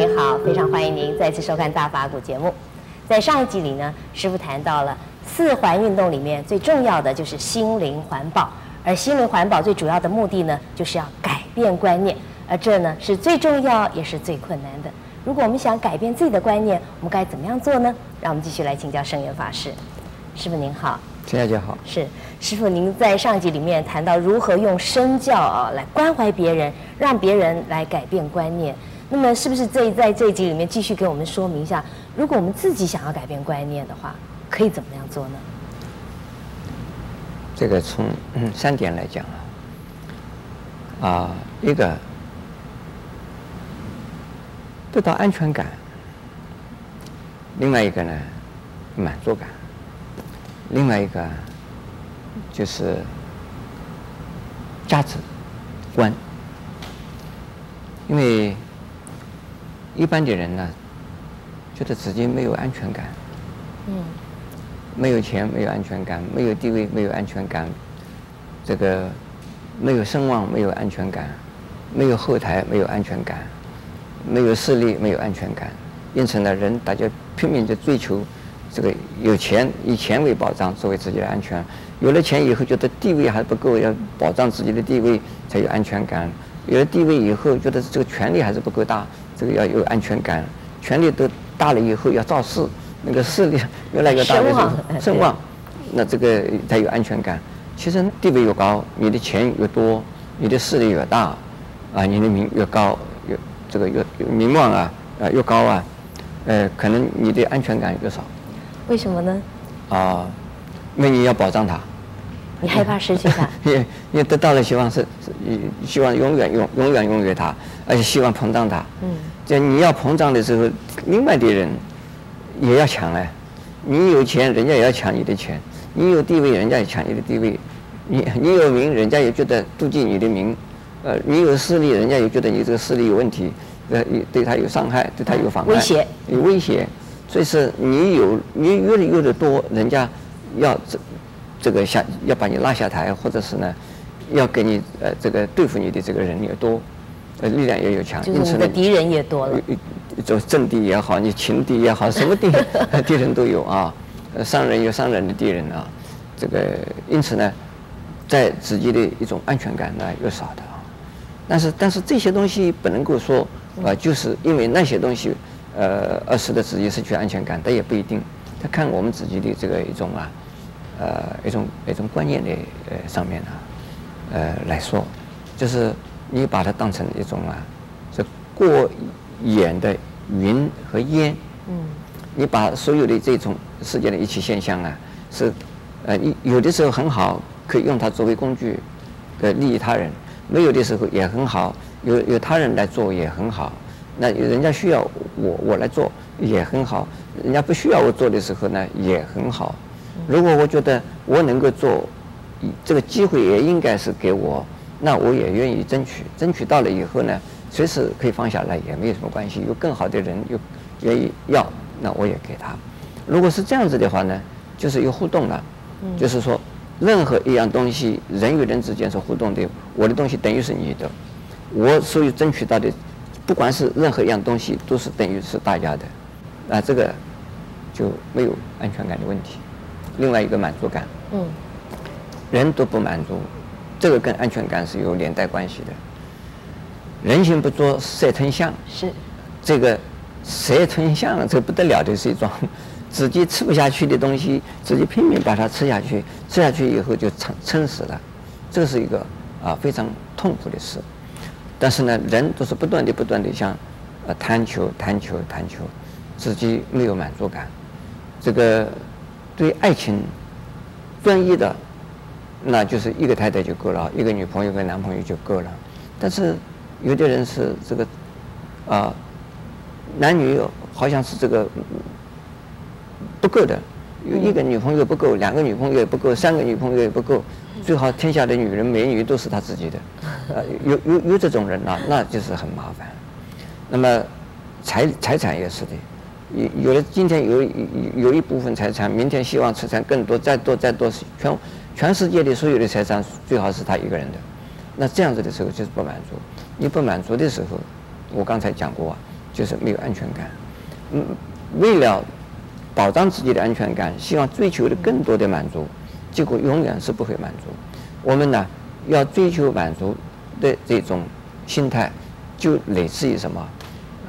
您好，非常欢迎您再次收看《大法古》节目。在上一集里呢，师傅谈到了四环运动里面最重要的就是心灵环保，而心灵环保最主要的目的呢，就是要改变观念，而这呢是最重要也是最困难的。如果我们想改变自己的观念，我们该怎么样做呢？让我们继续来请教圣严法师。师傅您好。陈小姐好，是师傅，您在上集里面谈到如何用身教啊来关怀别人，让别人来改变观念。那么，是不是这在这一集里面继续给我们说明一下，如果我们自己想要改变观念的话，可以怎么样做呢？这个从三点来讲啊，啊一个得到安全感，另外一个呢满足感。另外一个就是价值观，因为一般的人呢，觉得自己没有安全感，嗯，没有钱没有安全感，没有地位没有安全感，这个没有声望没有安全感，没有后台没有安全感，没有势力没有安全感，因此呢，人大家拼命的追求。这个有钱以钱为保障，作为自己的安全；有了钱以后，觉得地位还不够，要保障自己的地位才有安全感；有了地位以后，觉得这个权力还是不够大，这个要有安全感；权力都大了以后，要造势，那个势力 越来越大的时候，声望，那这个才有安全感。其实地位越高，你的钱越多，你的势力越大，啊，你的名越高，越这个越名望啊啊越高啊，呃，可能你的安全感越少。为什么呢？啊，因为你要保障他，你害怕失去他，你你得到了希望是是，希望永远永永远拥有他，而且希望膨胀他。嗯，就你要膨胀的时候，另外的人也要抢哎，你有钱，人家也要抢你的钱；你有地位，人家也抢你的地位；你你有名，人家也觉得妒忌你的名；呃，你有势力，人家也觉得你这个势力有问题，呃，对他有伤害，对他有妨碍，威胁，有威胁。所以是你有你越来越的多，人家要这这个下要把你拉下台，或者是呢，要给你呃这个对付你的这个人也多，呃力量也有强，因此呢敌人也多了。就政敌也好，你情敌也好，什么敌 敌人都有啊，商人有商人的敌人啊，这个因此呢，在自己的一种安全感呢又少的啊，但是但是这些东西不能够说啊，就是因为那些东西。呃，而使得自己失去安全感，但也不一定。他看我们自己的这个一种啊，呃，一种一种观念的呃上面啊，呃来说，就是你把它当成一种啊，是过眼的云和烟。嗯。你把所有的这种世界的一切现象啊，是呃，有的时候很好，可以用它作为工具，呃，利益他人；没有的时候也很好，有有他人来做也很好。那人家需要我我来做也很好，人家不需要我做的时候呢也很好。如果我觉得我能够做，这个机会也应该是给我，那我也愿意争取。争取到了以后呢，随时可以放下来也没有什么关系。有更好的人又愿意要，那我也给他。如果是这样子的话呢，就是有互动了。就是说，任何一样东西，人与人之间是互动的。我的东西等于是你的，我所有争取到的。不管是任何一样东西，都是等于是大家的，那这个就没有安全感的问题。另外一个满足感，嗯，人都不满足，这个跟安全感是有连带关系的。人心不足蛇吞象，是这个蛇吞象，这不得了的是一种 自己吃不下去的东西，自己拼命把它吃下去，吃下去以后就撑撑死了，这是一个啊非常痛苦的事。但是呢，人都是不断的、不断的向，呃，贪求、贪求、贪求，自己没有满足感。这个对爱情专一的，那就是一个太太就够了，一个女朋友、跟男朋友就够了。但是有的人是这个，啊，男女好像是这个不够的，有一个女朋友不够，两个女朋友也不够，三个女朋友也不够。最好天下的女人美女都是他自己的，呃，有有有这种人啊，那就是很麻烦。那么财财产也是的，有有了今天有有有一部分财产，明天希望财产更多，再多再多，全全世界的所有的财产最好是他一个人的。那这样子的时候就是不满足。你不满足的时候，我刚才讲过啊，就是没有安全感。嗯，为了保障自己的安全感，希望追求的更多的满足，结果永远是不会满足。我们呢，要追求满足的这种心态，就类似于什么？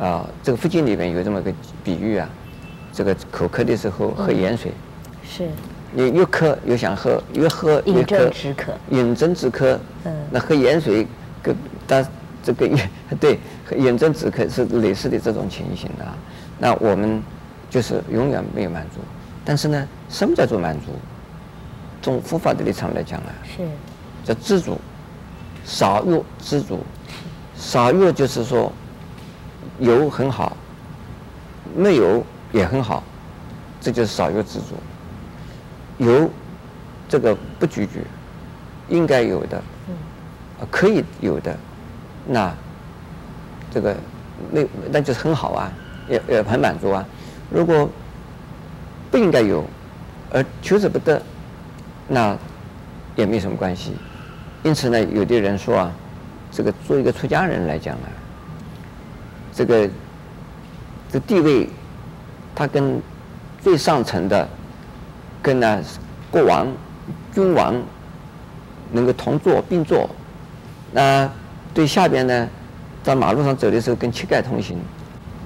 啊，这个佛经里面有这么个比喻啊，这个口渴的时候喝盐水，是，你越渴越想喝，越喝越渴，饮鸩止渴，饮鸩止渴。嗯，那喝盐水跟但这个也 对，饮鸩止渴是类似的这种情形啊。那我们就是永远没有满足，但是呢，什么叫做满足？从佛法的立场来讲啊，是叫知足，少欲知足，少欲就是说有很好，没有也很好，这就是少欲知足。有这个不拒绝，应该有的，可以有的，那这个那那就是很好啊。也也很满足啊！如果不应该有，而求之不得，那也没什么关系。因此呢，有的人说啊，这个做一个出家人来讲啊，这个这地位，他跟最上层的，跟呢国王、君王能够同坐并坐，那对下边呢，在马路上走的时候跟乞丐同行。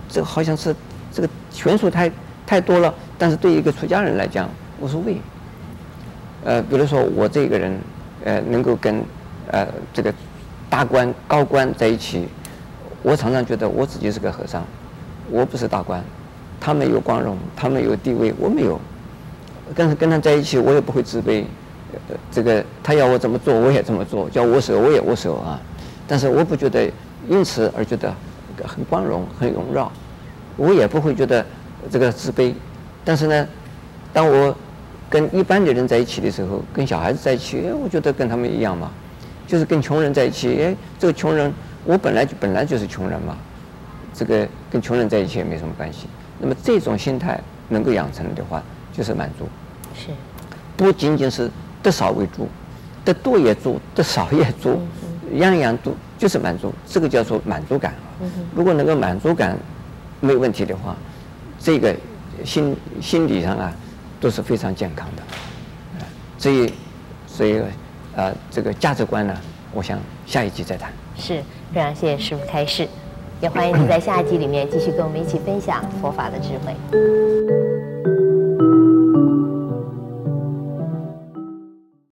这个好像是这个悬殊太太多了，但是对一个出家人来讲无所谓。呃，比如说我这个人，呃，能够跟呃这个大官高官在一起，我常常觉得我自己是个和尚，我不是大官，他们有光荣，他们有地位，我没有。但是跟他在一起，我也不会自卑。呃，这个他要我怎么做，我也这么做；叫我手，我也握手啊。但是我不觉得因此而觉得。很光荣，很荣耀，我也不会觉得这个自卑。但是呢，当我跟一般的人在一起的时候，跟小孩子在一起，哎，我觉得跟他们一样嘛。就是跟穷人在一起，哎，这个穷人，我本来就本来就是穷人嘛。这个跟穷人在一起也没什么关系。那么这种心态能够养成的话，就是满足。是。不仅仅是得少为足，得多也足，得少也足，样样都就是满足。这个叫做满足感。如果能够满足感没问题的话，这个心心理上啊都是非常健康的。所以，所以啊，这个价值观呢，我想下一集再谈。是，非常谢谢师傅开示，也欢迎你在下一集里面继续跟我们一起分享佛法的智慧。